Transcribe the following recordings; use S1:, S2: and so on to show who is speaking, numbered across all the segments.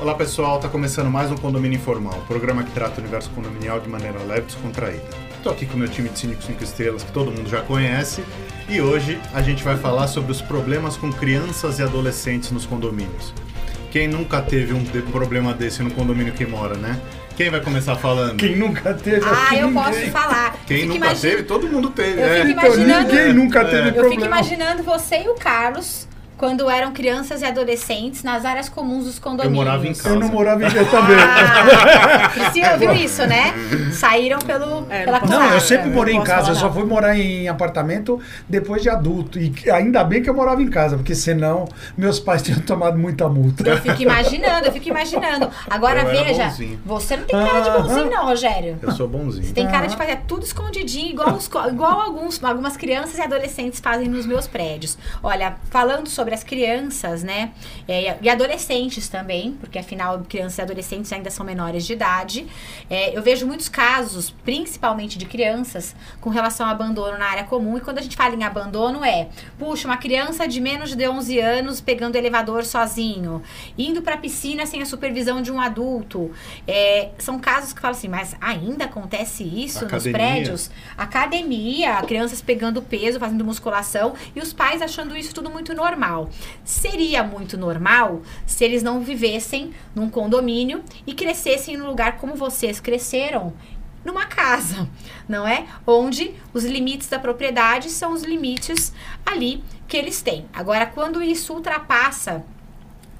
S1: Olá pessoal, está começando mais um Condomínio Informal, um programa que trata o universo condominial de maneira leve e descontraída. Estou aqui com o meu time de Cínico 5 Estrelas, que todo mundo já conhece, e hoje a gente vai falar sobre os problemas com crianças e adolescentes nos condomínios. Quem nunca teve um de- problema desse no condomínio que mora, né? Quem vai começar falando?
S2: Quem nunca teve
S3: Ah,
S2: que
S3: eu
S2: ninguém.
S3: posso falar.
S1: Quem nunca teve, todo mundo teve.
S3: Eu
S1: é.
S3: fico
S2: Então,
S3: imaginando-
S2: ninguém nunca teve
S1: É.
S2: problema.
S3: Eu fico imaginando você e o Carlos quando eram crianças e adolescentes nas áreas comuns dos condomínios.
S1: morava em casa.
S2: Eu não morava em casa também.
S3: Ah, Priscila viu isso, né? Saíram pelo,
S4: É,
S3: pela
S4: não
S2: eu sempre
S4: eu
S2: morei em
S4: não posso
S2: casa, eu só fui morar em apartamento depois de adulto. E ainda bem que eu morava em casa, porque senão meus pais tinham tomado muita multa.
S3: Eu fico imaginando, eu fico imaginando. Agora
S1: Eu
S3: veja, você não tem cara de bonzinho, não, Rogério.
S1: Eu sou bonzinho.
S3: Você tem cara de fazer tudo escondidinho, igual, os igual alguns, algumas crianças e adolescentes fazem nos meus prédios. Olha, falando sobre as crianças, né? é, e adolescentes também, porque afinal crianças e adolescentes ainda são menores de idade. é, eu vejo muitos casos, principalmente de crianças, com relação ao abandono na área comum. E quando a gente fala em abandono, é, puxa, uma criança de menos de 11 anos pegando elevador sozinho, indo pra piscina sem a supervisão de um adulto. É, são casos que falam assim, mas ainda acontece isso nos
S1: Academia.
S3: prédios? Academia, crianças pegando peso, fazendo musculação e os pais achando isso tudo muito normal. Seria muito normal se eles não vivessem num condomínio e crescessem no lugar como vocês cresceram. Numa casa, não é? Onde os limites da propriedade são os limites ali que eles têm. Agora, quando isso ultrapassa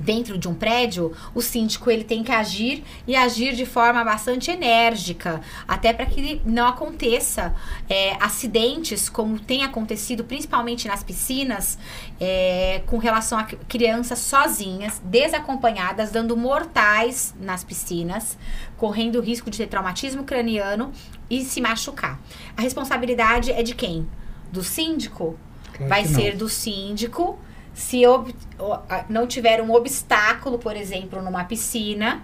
S3: dentro de um prédio, o síndico ele tem que agir e agir de forma bastante enérgica, até para que não aconteça é, acidentes como tem acontecido principalmente nas piscinas, é, com relação a cri- crianças sozinhas, desacompanhadas, dando mortais nas piscinas, correndo o risco de ter traumatismo craniano e se machucar. A responsabilidade é de quem? Do síndico?
S2: Claro
S3: vai ser do síndico se ob- não tiver um obstáculo, por exemplo, numa piscina,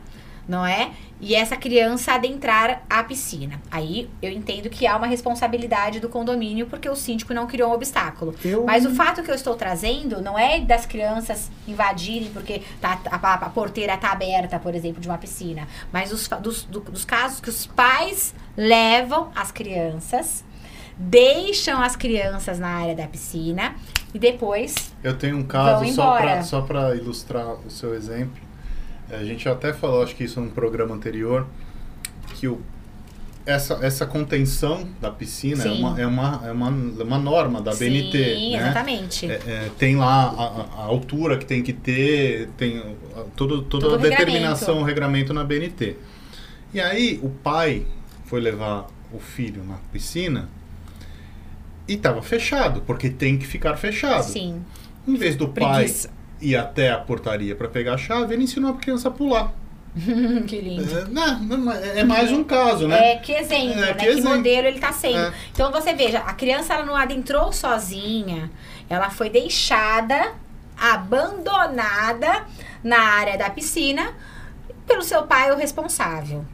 S3: não é? E essa criança adentrar a piscina. Aí eu entendo que há uma responsabilidade do condomínio porque o síndico não criou um obstáculo.
S2: Eu-
S3: Mas o fato que eu estou trazendo não é das crianças invadirem porque tá, a, a- a porteira está aberta, por exemplo, de uma piscina. Mas os, dos, do- dos casos que os pais levam as crianças, deixam as crianças na área da piscina e depois
S1: Eu tenho um caso só para ilustrar o seu exemplo. A gente até falou, acho que isso num programa anterior, que o, essa, essa contenção da piscina é
S3: Sim.
S1: uma, é, uma, é uma, uma norma da BNT.
S3: Sim,
S1: né?
S3: exatamente.
S1: É, é, tem lá a, a- altura que tem que ter, tem a- todo, toda
S3: Todo
S1: a determinação, o regramento na BNT. E aí o pai foi levar o filho na piscina e estava fechado, porque tem que ficar fechado.
S3: Sim.
S1: Em vez do
S4: Preguiça.
S1: pai ir até a portaria para pegar a chave, ele ensinou a criança a pular.
S3: que lindo.
S1: É, não, é mais um caso, né?
S3: É, que exemplo,
S1: É,
S3: né?
S1: que
S3: Que,
S1: exemplo.
S3: modelo ele tá sendo.
S1: É.
S3: Então você veja, a criança ela não adentrou sozinha, ela foi deixada, abandonada na área da piscina pelo seu pai, o responsável.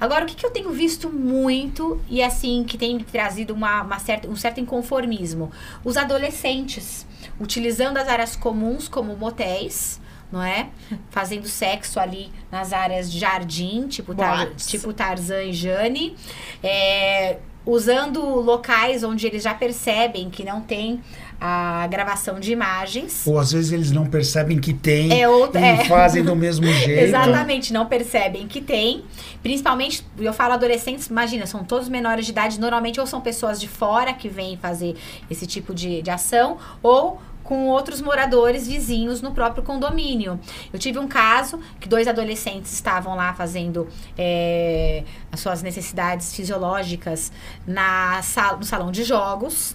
S3: Agora, o que, que eu tenho visto muito e assim, que tem trazido uma, uma certa, um certo inconformismo? Os adolescentes utilizando as áreas comuns como motéis, não é? Fazendo sexo ali nas áreas de jardim, tipo, tar, tipo Tarzan e Jane. É, usando locais onde eles já percebem que não tem a gravação de imagens.
S2: Ou às vezes eles não percebem que tem
S3: É outra-
S2: e
S3: é.
S2: fazem do mesmo jeito.
S3: Exatamente, não percebem que tem. Principalmente, eu falo adolescentes, imagina, são todos menores de idade, normalmente ou são pessoas de fora que vêm fazer esse tipo de, de ação, ou com outros moradores vizinhos no próprio condomínio. Eu tive um caso que dois adolescentes estavam lá fazendo é, as suas necessidades fisiológicas na sala, no salão de jogos.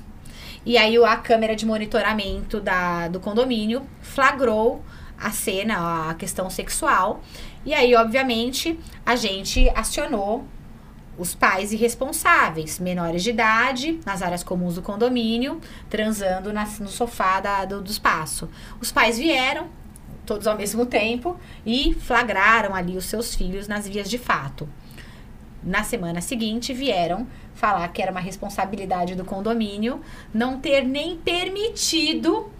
S3: E aí a câmera de monitoramento da, do condomínio flagrou a cena, a questão sexual. E aí, obviamente, a gente acionou os pais irresponsáveis, menores de idade, nas áreas comuns do condomínio, transando nas- no sofá da- do, do espaço. Os pais vieram, todos ao mesmo tempo, e flagraram ali os seus filhos nas vias de fato. Na semana seguinte, vieram falar que era uma responsabilidade do condomínio não ter nem permitido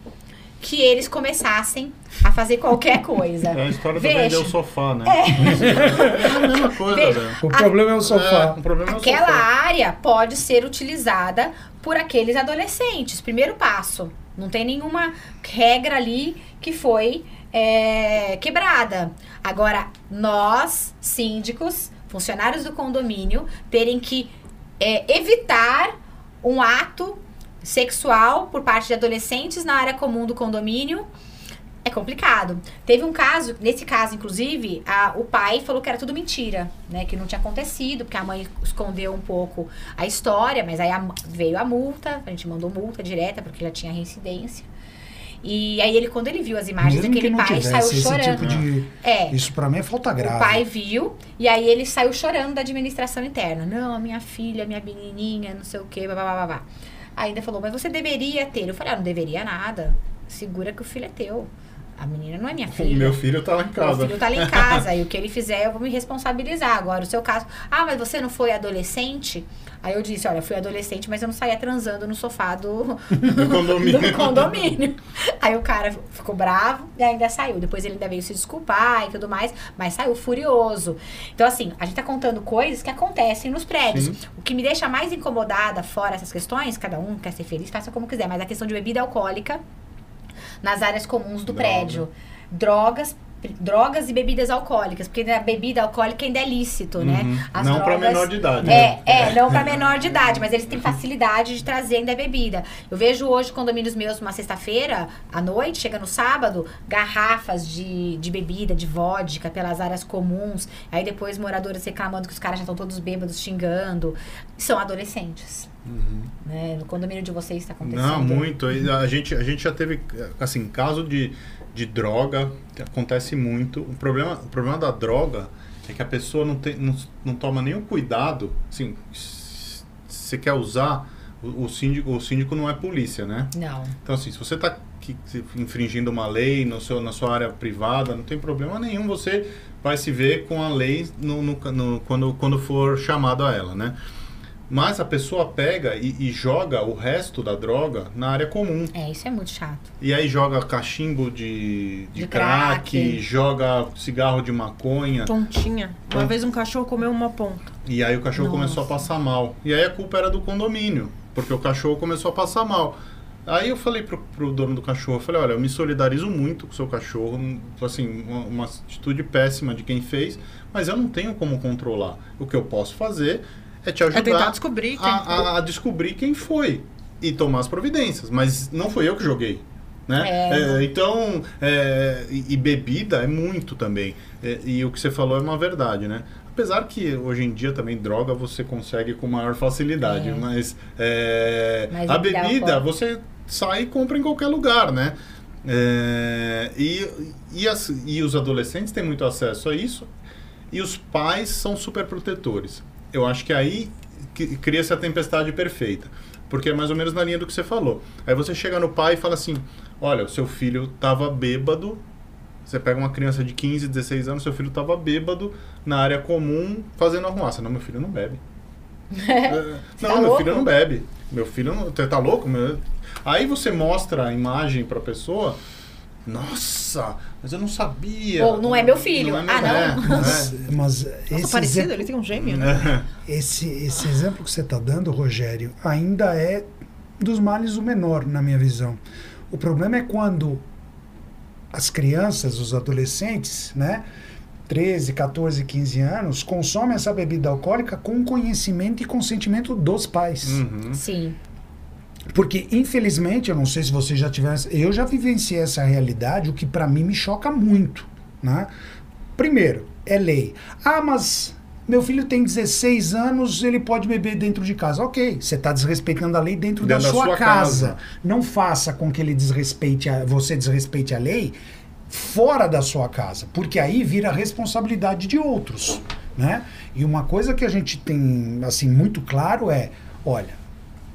S3: que eles começassem a fazer qualquer coisa.
S1: É a história do
S3: Veja.
S1: vender o sofá, né? É, a mesma coisa,
S3: Veja.
S1: velho.
S2: O problema é o
S1: É,
S2: sofá.
S1: o problema é o
S3: Aquela
S1: sofá.
S3: área pode ser utilizada por aqueles adolescentes. Primeiro passo. Não tem nenhuma regra ali que foi é, quebrada. Agora, nós, síndicos, funcionários do condomínio, terem que é, evitar um ato sexual por parte de adolescentes na área comum do condomínio é complicado. Teve um caso, nesse caso, inclusive, a- o pai falou que era tudo mentira, né? Que não tinha acontecido, porque a mãe escondeu um pouco a história, mas aí a- veio a multa, a gente mandou multa direta, porque já tinha reincidência. E aí ele, quando ele viu as imagens
S2: Mesmo que
S3: daquele pai,
S2: tivesse
S3: saiu chorando.
S2: tipo de...
S3: É.
S2: Isso pra mim é falta grave.
S3: O pai viu, e aí ele saiu chorando da administração interna. Não, a minha filha, minha menininha, não sei o quê, blá, blá, blá, blá. Ainda falou, mas você deveria ter. Eu falei, ah, não deveria nada. Segura que o filho é teu. A menina não é minha
S1: O
S3: filha.
S1: meu filho tá lá em
S3: Meu
S1: casa.
S3: filho tá lá em casa e o que ele fizer eu vou me responsabilizar. Agora, o seu caso, ah, mas você não foi adolescente? Aí eu disse, olha, eu fui adolescente, mas eu não saía transando no sofá do,
S1: Do condomínio.
S3: do condomínio. Aí o cara ficou bravo e ainda saiu. Depois ele ainda veio se desculpar e tudo mais, mas saiu furioso. Então, assim, a gente tá contando coisas que acontecem nos prédios.
S1: Sim.
S3: O que me deixa mais incomodada, fora essas questões, cada um quer ser feliz, faça como quiser, mas a questão de bebida alcoólica nas áreas comuns do
S1: Droga.
S3: prédio. Drogas, drogas e bebidas alcoólicas, porque a bebida alcoólica ainda é lícito, né?
S1: Uhum.
S3: As
S1: Não pra
S3: drogas-
S1: menor de idade.
S3: É,
S1: né?
S3: é, não para menor de idade, mas eles têm facilidade de trazer ainda a bebida. Eu vejo hoje condomínios meus uma sexta-feira à noite, chega no sábado, garrafas de, de bebida, de vodka pelas áreas comuns. Aí depois moradores reclamando que os caras já estão todos bêbados, xingando. São adolescentes. Né? No condomínio de vocês está acontecendo.
S1: Não, muito. A gente, a gente já teve, assim, caso de, de droga, acontece muito. O problema, o problema da droga é que a pessoa não, tem, não, não toma nenhum cuidado. Assim, se você quer usar, o, o, síndico, o síndico não é polícia, né?
S3: Não.
S1: Então, assim, se você está infringindo uma lei no seu, na sua área privada, não tem problema nenhum. Você vai se ver com a lei no, no- no- quando, quando for chamado a ela, né? Mas a pessoa pega e, e joga o resto da droga na área comum.
S3: É, isso é muito chato.
S1: E aí joga cachimbo de, de,
S3: De
S1: crack,
S3: crack.
S1: joga cigarro de maconha.
S4: Pontinha. Uma
S1: Pon-
S4: vez um cachorro comeu uma ponta.
S1: E aí o cachorro
S3: Nossa.
S1: começou a passar mal. E aí a culpa era do condomínio, porque o cachorro começou a passar mal. Aí eu falei pro, pro dono do cachorro, eu falei, olha, eu me solidarizo muito com o seu cachorro, assim, uma, uma atitude péssima de quem fez, mas eu não tenho como controlar. O que eu posso fazer é te ajudar
S4: tentar descobrir quem
S1: a, a- descobrir quem foi e tomar as providências, mas não foi eu que joguei. Né?
S3: É.
S1: É, então, é, e, e bebida é muito também. É, e o que você falou é uma verdade, né? Apesar que hoje em dia também droga você consegue com maior facilidade,
S3: É.
S1: mas, é,
S3: Mas
S1: a
S3: bebida
S1: você sai e compra em qualquer lugar, né? É, e, e, as- e os adolescentes têm muito acesso a isso e os pais são super protetores. Eu acho que aí que- cria-se a tempestade perfeita. Porque é mais ou menos na linha do que você falou. Aí você chega no pai e fala assim: olha, o seu filho estava bêbado. Você pega uma criança de 15, 16 anos, seu filho estava bêbado na área comum fazendo arruaça. Não, meu filho não bebe. É,
S3: Você
S1: não,
S3: tá
S1: meu
S3: louco?
S1: filho não bebe. Meu filho não. Você tá louco? Meu- Aí você mostra a imagem pra pessoa. Nossa, mas eu não sabia.
S3: Ou não é meu filho.
S1: é meu-
S3: Ah, não?
S1: é,
S2: Mas, mas
S4: Nossa,
S2: esse,
S4: parecido,
S2: exemplo,
S4: ele tem um gêmeo, né?
S1: é.
S2: esse, esse exemplo que você está dando, Rogério, ainda é dos males o menor, na minha visão. O problema é quando as crianças, os adolescentes, né? 13, 14, 15 anos, consomem essa bebida alcoólica com conhecimento e consentimento dos pais.
S1: Uhum.
S3: Sim.
S2: Porque, infelizmente, eu não sei se você já tiver. Eu já vivenciei essa realidade, o que para mim me choca muito. Né? Primeiro, é lei. Ah, mas meu filho tem 16 anos, ele pode beber dentro de casa. Ok, você está desrespeitando a lei dentro,
S1: Dentro
S2: da,
S1: da
S2: sua,
S1: sua
S2: casa.
S1: casa.
S2: Não faça com que ele desrespeite a, você desrespeite a lei fora da sua casa, porque aí vira responsabilidade de outros, né? E uma coisa que a gente tem assim muito claro é, olha,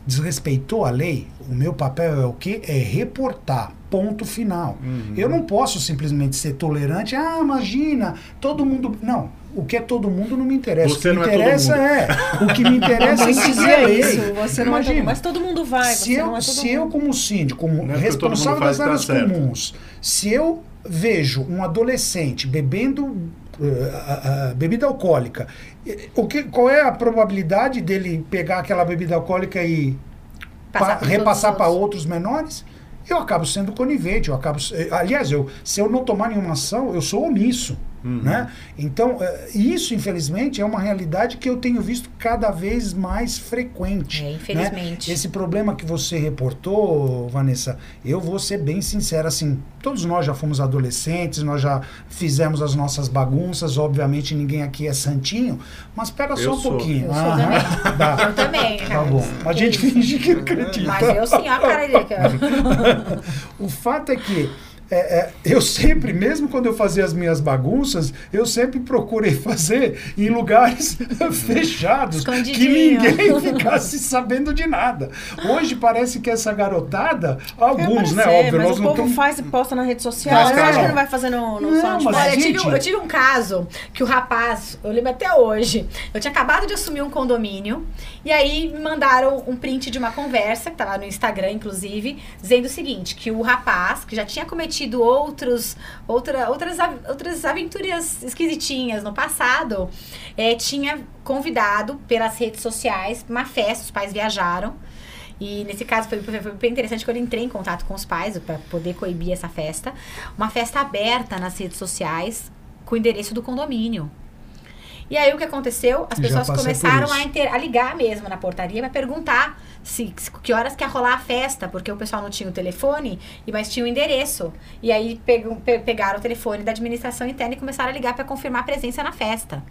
S2: desrespeitou a lei, o meu papel é o quê? É reportar. Ponto final.
S1: Uhum.
S2: Eu não posso simplesmente ser tolerante. Ah, imagina, todo mundo. Não. O que é todo mundo não me interessa.
S1: Você
S2: o que
S1: não
S2: me
S1: é todo
S2: interessa
S1: mundo.
S2: é. O que me interessa é seguir a lei.
S4: isso, você não é todo
S2: Imagina.
S4: mas todo mundo vai,
S2: Se
S4: você
S2: eu,
S4: não é todo
S2: se eu como síndico, como
S1: Não é
S2: responsável das áreas
S1: tá certo.
S2: comuns, se eu vejo um adolescente bebendo a- a bebida alcoólica, eh, o que, qual é a probabilidade dele pegar aquela bebida alcoólica e pa- repassar para
S3: os
S2: outros menores? Eu acabo sendo conivente, eu acabo. eh, Aliás, eu, se eu não tomar nenhuma ação, eu sou omisso.
S1: Uhum.
S2: Né? Então, eh, isso, infelizmente, é uma realidade que eu tenho visto cada vez mais frequente.
S3: É,
S2: né?
S3: infelizmente.
S2: Esse problema que você reportou, Vanessa, eu vou ser bem sincero, assim, todos nós já fomos adolescentes, nós já fizemos as nossas bagunças, obviamente ninguém aqui é santinho, mas espera só um
S1: sou.
S2: pouquinho.
S3: Eu sou
S2: Aham, dá.
S3: Eu também,
S2: Tá bom. A gente
S3: isso?
S2: finge que acredita.
S3: Mas eu sim, a cara dele. aqui, ó.
S2: O fato é que é, é, eu sempre, mesmo quando eu fazia as minhas bagunças, eu sempre procurei fazer em lugares fechados, que ninguém ficasse sabendo de nada. Hoje parece que essa garotada, alguns,
S4: Quer
S2: né?
S4: aparecer,
S2: Óbvio,
S4: mas
S2: nós
S4: o
S2: não
S4: povo
S2: estamos.
S4: faz e posta na rede social.
S1: Mas,
S4: Você
S1: cara,
S4: acha que não vai fazer no, no
S2: Não, mas-
S3: Olha, eu tive,
S2: gente-
S3: um, eu tive um caso que o rapaz, eu lembro até hoje, eu tinha acabado de assumir um condomínio, e aí me mandaram um print de uma conversa, que tava no Instagram, inclusive, dizendo o seguinte, que o rapaz, que já tinha cometido outros, outra, outras, outras aventuras esquisitinhas no passado, eh, tinha convidado pelas redes sociais uma festa, os pais viajaram, e nesse caso foi, foi, bem interessante quando eu entrei em contato com os pais para poder coibir essa festa. Uma festa aberta nas redes sociais com o endereço do condomínio. E aí o que aconteceu? As pessoas começaram a, inter- a ligar mesmo na portaria para perguntar se, que horas que ia rolar a festa, porque o pessoal não tinha o telefone, mas tinha o endereço. E aí pegam- pe- pegaram o telefone da administração interna e começaram a ligar para confirmar a presença na festa.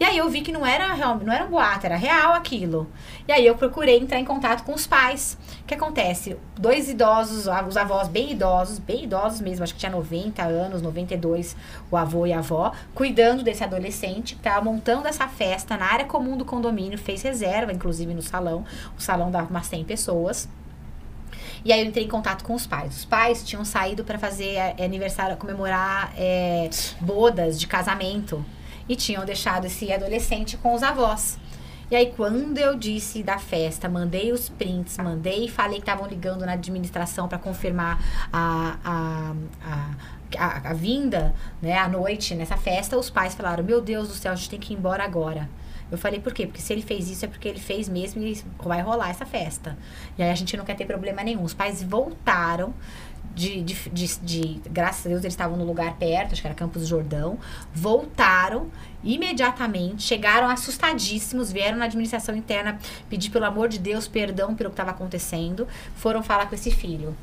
S3: E aí eu vi que não era real, não era um boato, era real aquilo. E aí eu procurei entrar em contato com os pais. O que acontece? Dois idosos, os avós bem idosos, bem idosos mesmo, acho que tinha 90 anos, 92, o avô e a avó, cuidando desse adolescente, que estava montando essa festa na área comum do condomínio, fez reserva, inclusive no salão. O salão dava umas 100 pessoas. E aí eu entrei em contato com os pais. Os pais tinham saído para fazer é, aniversário, comemorar é, bodas de casamento. E tinham deixado esse adolescente com os avós. E aí, quando eu disse da festa, mandei os prints, mandei e falei que estavam ligando na administração para confirmar a, a, a, a, a vinda, né, à noite nessa festa, os pais falaram: Meu Deus do céu, a gente tem que ir embora agora. Eu falei, por quê? Porque se ele fez isso é porque ele fez mesmo e vai rolar essa festa. E aí a gente não quer ter problema nenhum. Os pais voltaram. De, de, de, de- graças a Deus eles estavam no lugar perto, acho que era Campos do Jordão, voltaram imediatamente, chegaram assustadíssimos, vieram na administração interna pedir pelo amor de Deus perdão pelo que estava acontecendo, foram falar com esse filho.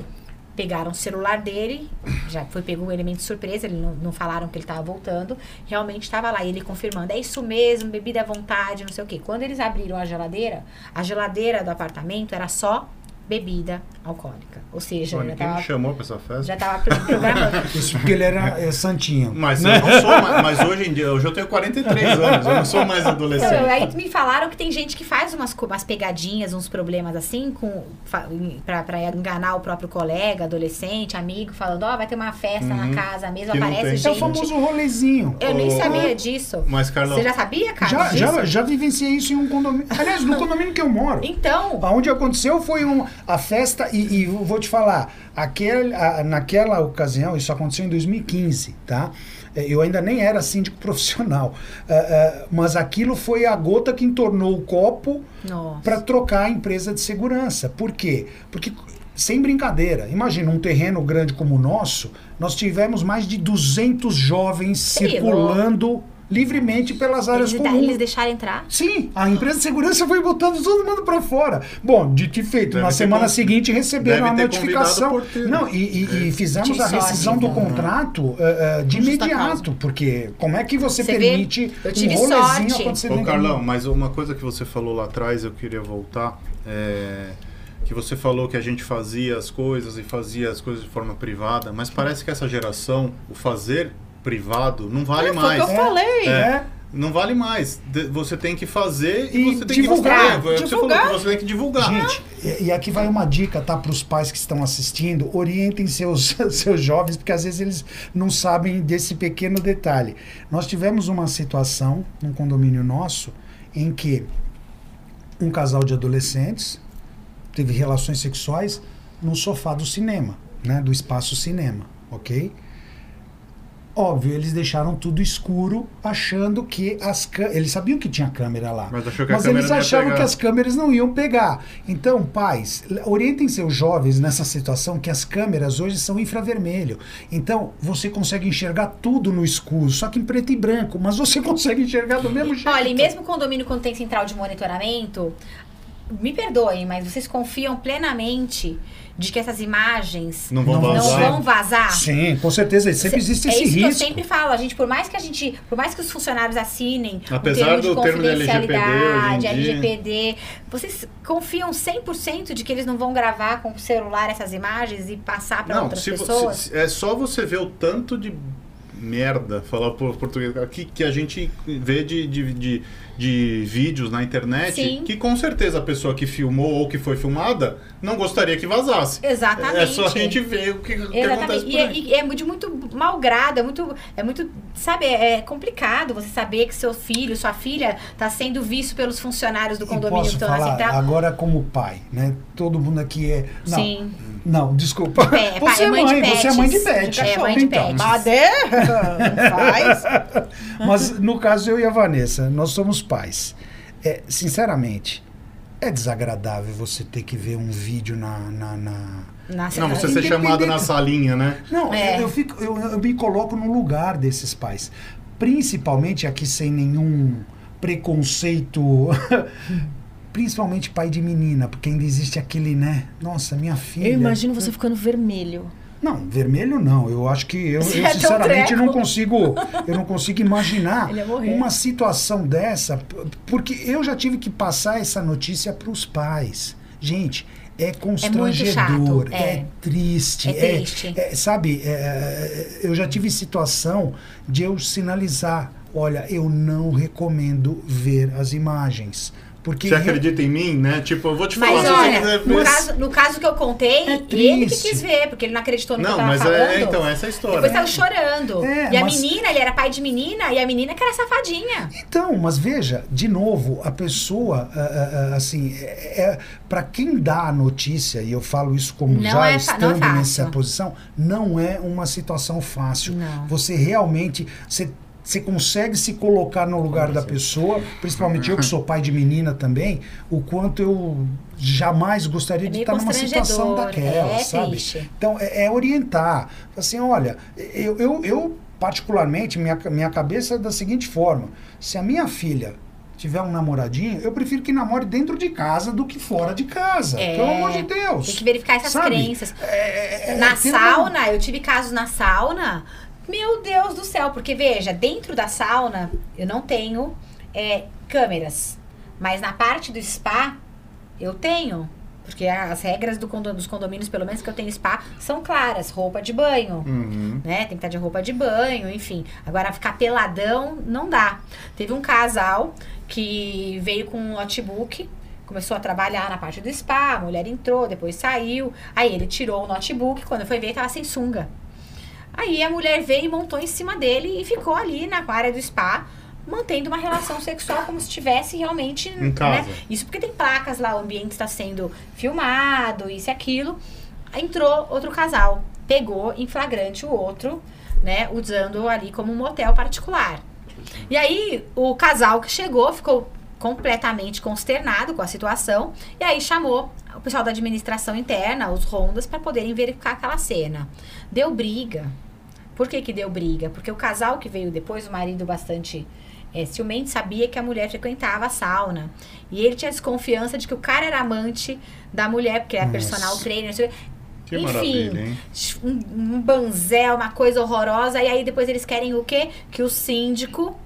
S3: Pegaram o celular dele, já foi pegou um elemento de surpresa, eles não, não falaram que ele estava voltando, realmente estava lá, ele confirmando, é isso mesmo, bebida à vontade, não sei o quê. Quando eles abriram a geladeira, a geladeira do apartamento era só bebida alcoólica. Ou seja,
S1: Pô,
S3: já
S1: ninguém me
S3: estava
S1: chamou pra essa festa.
S3: já tava pro- programando.
S2: Isso porque ele era é, santinho.
S1: Mas eu não sou mais, mas hoje em dia, hoje eu tenho 43 anos, eu não sou mais
S3: Então,
S1: adolescente.
S3: aí me falaram que tem gente que faz umas, umas pegadinhas, uns problemas assim, com, pra enganar o próprio colega, adolescente, amigo, falando, ó, vai ter uma festa
S1: Uhum.
S3: na casa mesmo, aparece
S1: tem.
S2: É o
S3: gente.
S2: famoso rolezinho.
S3: Eu nem
S1: Ô,
S3: sabia disso.
S1: Mas, Carlão,
S3: Você já sabia, cara?
S2: Já,
S3: disso?
S2: já, já vivenciei isso em um condomínio. Aliás, no condomínio que eu moro.
S3: Então,
S2: Onde aconteceu foi um, a festa, e, e vou te falar, aquele, a- naquela ocasião, isso aconteceu em 2015, tá? Eh, Eu ainda nem era síndico profissional, ah, ah, mas aquilo foi a gota que entornou o copo para trocar a empresa de segurança. Por quê? Porque, sem brincadeira, imagina um terreno grande como o nosso, nós tivemos mais de 200 jovens circulando livremente pelas áreas
S3: Eles,
S2: comuns.
S3: eles deixaram entrar?
S2: Sim, a empresa de segurança foi botando todo mundo para fora. Bom, dito e feito,
S1: Deve
S2: na semana
S1: con-
S2: seguinte receberam a notificação. Não, e, e- e fizemos
S3: Tive
S2: a rescisão do
S3: então.
S2: contrato eh, eh, de imediato, porque como é que você,
S3: Você vê?
S2: permite
S3: Eu tive
S2: um rolezinho
S3: sorte.
S2: acontecer
S1: Ô, Carlão, mas uma coisa que você falou lá atrás, eu queria voltar. É, que você falou que a gente fazia as coisas e fazia as coisas de forma privada, mas parece que essa geração, o fazer privado, não vale
S4: É, foi o
S1: mais.
S4: que eu falei.
S2: É,
S1: não vale mais. Você tem que fazer e,
S2: E
S1: você tem
S2: divulgar.
S1: que. É falou,
S4: Divulgar.
S1: que você tem que divulgar.
S2: Gente, e, e aqui vai uma dica, tá, para os pais que estão assistindo, orientem seus, seus jovens, porque às vezes eles não sabem desse pequeno detalhe. Nós tivemos uma situação num condomínio nosso em que um casal de adolescentes teve relações sexuais no sofá do cinema, né, do espaço cinema, ok? Óbvio, eles deixaram tudo escuro, achando que as eles sabiam que tinha câmera lá.
S1: Mas achou que a
S2: Mas
S1: câmera
S2: eles achavam que as câmeras não iam pegar. Então, pais, orientem seus jovens nessa situação que as câmeras hoje são infravermelho. Então, você consegue enxergar tudo no escuro, só que em preto e branco, mas você consegue enxergar do mesmo jeito.
S3: Olha, e mesmo condomínio quando tem central de monitoramento, me perdoem, mas vocês confiam plenamente de que essas imagens
S1: Não vão
S2: Não
S3: não
S1: vazar.
S3: vão vazar?
S2: Sim, com certeza, sempre
S3: Se-
S2: existe
S3: é
S2: esse
S3: isso
S2: risco.
S3: que eu sempre falo, a gente, por mais que a gente, por mais que os funcionários assinem
S1: Apesar
S3: o termo
S1: do
S3: de
S1: termo de LGPD.
S3: LGPD, vocês confiam 100% de que eles não vão gravar com o celular essas imagens e passar para outras
S1: se,
S3: pessoas?
S1: se- é só você ver o tanto de merda, falar por português aqui, que a gente vê de, de, de, de vídeos na internet,
S3: Sim.
S1: que com certeza a pessoa que filmou ou que foi filmada não gostaria que vazasse.
S3: Exatamente.
S1: É só a gente ver o que, o que acontece
S3: Exatamente.
S1: por
S3: E, é-
S1: aí.
S3: e é de muito mau grado, é muito, é muito, sabe, é complicado você saber que seu filho, sua filha está sendo visto pelos funcionários do condomínio que
S2: posso
S3: estão na
S2: falar
S3: central.
S2: agora como pai, né? Todo mundo aqui é. Não,
S3: Sim.
S2: não, desculpa.
S3: Pai,
S2: você
S3: é
S2: é
S3: mãe de
S2: mãe, você é mãe de
S3: pets.
S2: pet.
S3: É, mãe de
S2: Então,
S3: pets.
S4: Mas é, não faz.
S2: Mas no caso eu e a Vanessa, nós somos pais. É, sinceramente, é desagradável você ter que ver um vídeo na. na, na-
S3: Na
S1: Não, você ser chamado na salinha, né?
S2: Não,
S3: É.
S2: eu, eu fico, eu, eu me coloco no lugar desses pais. Principalmente aqui sem nenhum preconceito. Principalmente pai de menina, porque ainda existe aquele, né? Nossa, minha filha.
S4: Eu imagino você ficando vermelho.
S2: Não, vermelho não. Eu acho que eu, eu
S3: é
S2: sinceramente não consigo, eu não consigo imaginar uma situação dessa, porque eu já tive que passar essa notícia para os pais. Gente, é constrangedor,
S3: chato,
S2: é.
S3: é.
S2: triste,
S3: É triste.
S2: é, sabe? é, eu já tive situação de eu sinalizar, olha, eu não recomendo ver as imagens, porque
S1: Você acredita em mim, né? Tipo, eu vou te falar.
S3: Mas
S1: se você
S3: olha,
S1: quiser
S3: no
S1: ver-
S3: caso, no caso que eu contei,
S2: É
S3: ele que quis ver, porque ele não acreditou no que
S1: Não,
S3: eu tava
S1: mas
S3: falando.
S1: é, então, essa é a história.
S3: Depois saiu chorando.
S2: É,
S3: e a
S2: mas-
S3: menina, ele era pai de menina, e a menina que era safadinha.
S2: Então, mas veja, de novo, a pessoa, assim, é, para quem dá a notícia, e eu falo isso como
S3: Não
S2: já
S3: é é
S2: estando
S3: fácil.
S2: nessa posição, não é uma situação fácil.
S3: Não.
S2: Você realmente, você, você consegue se colocar no lugar da pessoa, principalmente eu que sou pai de menina também, o quanto eu jamais gostaria
S3: É
S2: de estar numa situação
S3: constrangedor,
S2: daquela,
S3: é
S2: sabe?
S3: triste.
S2: Então, é, é orientar. Assim, olha, eu, eu, eu particularmente, minha, minha cabeça é da seguinte forma: se a minha filha tiver um namoradinho, eu prefiro que namore dentro de casa do que fora de casa.
S3: É,
S2: Pelo amor de Deus.
S3: Tem que verificar essas
S2: Sabe?
S3: crenças.
S2: É, é,
S3: na
S2: tem uma-
S3: sauna, eu tive casos na sauna. Meu Deus do céu, porque veja, dentro da sauna eu não tenho é, câmeras. Mas na parte do spa, eu tenho. Porque as regras do dos condomínios, pelo menos que eu tenho spa, são claras. Roupa de banho.
S1: Uhum.
S3: né? Tem que estar de roupa de banho, enfim. Agora, ficar peladão, não dá. Teve um casal que veio com um notebook, começou a trabalhar na parte do spa, a mulher entrou, depois saiu. Aí ele tirou o notebook, quando foi ver, tava sem sunga. Aí a mulher veio e montou em cima dele e ficou ali na área do spa, mantendo uma relação sexual como se estivesse realmente.
S1: Em casa.
S3: Né? Isso porque tem placas lá, o ambiente está sendo filmado, isso e aquilo. Entrou outro casal, pegou em flagrante o outro, né, usando ali como um motel particular. E aí o casal que chegou ficou completamente consternado com a situação e aí chamou o pessoal da administração interna, os rondas, para poderem verificar aquela cena. Deu briga. Por que que deu briga? Porque o casal que veio depois, o marido bastante é, ciumento, sabia que a mulher frequentava a sauna. E ele tinha desconfiança de que o cara era amante da mulher, porque era
S2: Nossa.
S3: personal trainer.
S1: Que
S3: Enfim, um, um banzel, uma coisa horrorosa. E aí depois eles querem o quê? Que o síndico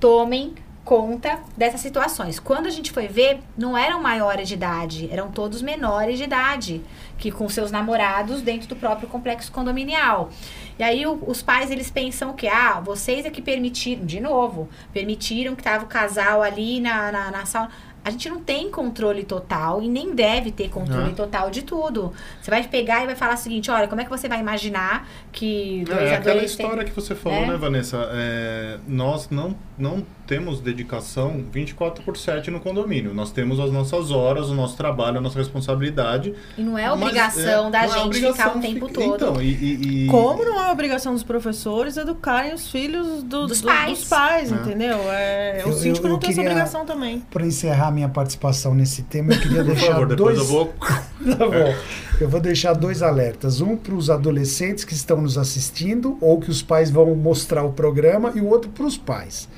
S3: tomem conta dessas situações. Quando a gente foi ver, não eram maiores de idade, eram todos menores de idade, que com seus namorados dentro do próprio complexo condominial. E aí o- os pais eles pensam que ah, vocês é que permitiram, de novo, permitiram que tava o casal ali na, na, na sala. A gente não tem controle total e nem deve ter controle
S1: Ah.
S3: total de tudo. Você vai pegar e vai falar o seguinte: olha, como é que você vai imaginar que dois
S1: É, aquela história que você falou,
S3: né?
S1: né, Vanessa? É, nós não, não temos dedicação 24 por 7 no condomínio. Nós temos as nossas horas, o nosso trabalho, a nossa responsabilidade.
S3: E não é
S1: mas,
S3: obrigação
S1: é,
S3: da
S1: é
S3: gente
S1: obrigação
S3: ficar o tempo
S1: fica-
S3: todo.
S1: Então, e, e- e-
S4: Como não é obrigação dos professores educarem os filhos do-
S3: Dos
S4: do-
S3: pais.
S4: dos pais,
S1: É.
S4: entendeu? É, o
S2: Eu-
S4: síndico
S2: eu-
S4: não tem essa obrigação também.
S2: Para encerrar minha participação nesse tema, eu queria
S1: Por
S2: deixar
S1: favor, depois
S2: dois.
S1: eu vou.
S2: Tá bom. Eu vou deixar dois alertas. Um para os adolescentes que estão nos assistindo ou que os pais vão mostrar o programa e o outro para os pais.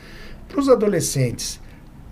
S2: Para os adolescentes,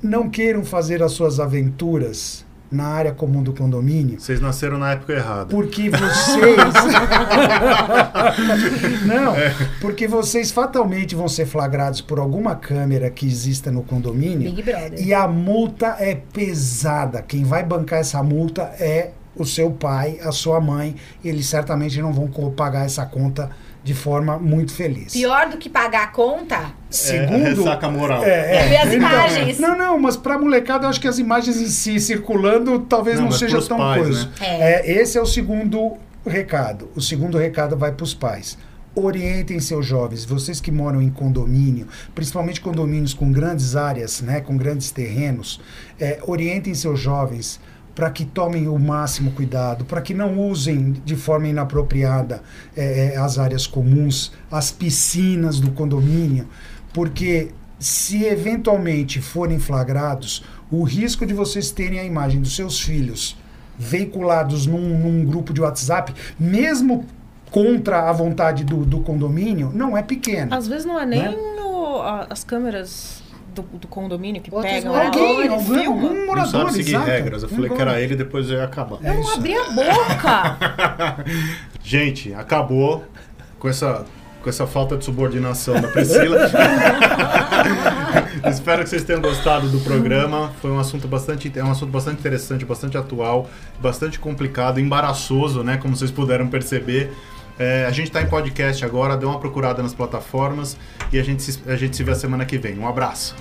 S2: não queiram fazer as suas aventuras na área comum do condomínio
S1: Vocês nasceram na época errada.
S2: porque vocês. Não, porque vocês fatalmente vão ser flagrados por alguma câmera que exista no condomínio.
S3: Big Brother.
S2: E a multa é pesada. Quem vai bancar essa multa é o seu pai, a sua mãe. Eles certamente não vão pagar essa conta de forma muito feliz.
S3: Pior do que pagar a conta,
S2: Segundo.
S1: ressaca moral.
S3: É ver as imagens.
S2: Não, não, mas pra molecada eu acho que as imagens em si circulando talvez
S1: Não,
S2: não, seja tão
S1: pais,
S2: coisa.
S1: né?
S3: É.
S2: É, esse é o segundo recado. O segundo recado vai para os pais. Orientem seus jovens, vocês que moram em condomínio, principalmente condomínios com grandes áreas, né, com grandes terrenos, é, orientem seus jovens para que tomem o máximo cuidado, para que não usem de forma inapropriada é, é, as áreas comuns, as piscinas do condomínio, porque se eventualmente forem flagrados, o risco de vocês terem a imagem dos seus filhos veiculados num, num grupo de WhatsApp, mesmo contra a vontade do, do condomínio, não é pequeno.
S4: Às vezes não é nem
S2: Né?
S4: as câmeras do, do condomínio que
S3: Outros moradores.
S2: Alguém,
S4: ele
S2: algum,
S4: filma.
S2: algum
S1: Não
S2: morador,
S1: sabe seguir
S2: exato.
S1: regras. Eu falei que era ele, depois eu ia acabar.
S2: É
S4: Eu não
S2: isso.
S4: abri a boca.
S1: Gente, acabou com essa, com essa falta de subordinação da Priscila. Espero que vocês tenham gostado do programa. Foi um assunto bastante, é um assunto bastante interessante, bastante atual, bastante complicado, embaraçoso, né? Como vocês puderam perceber. É, a gente está em podcast agora, dê uma procurada nas plataformas e a gente, se, a gente se vê a semana que vem. Um abraço.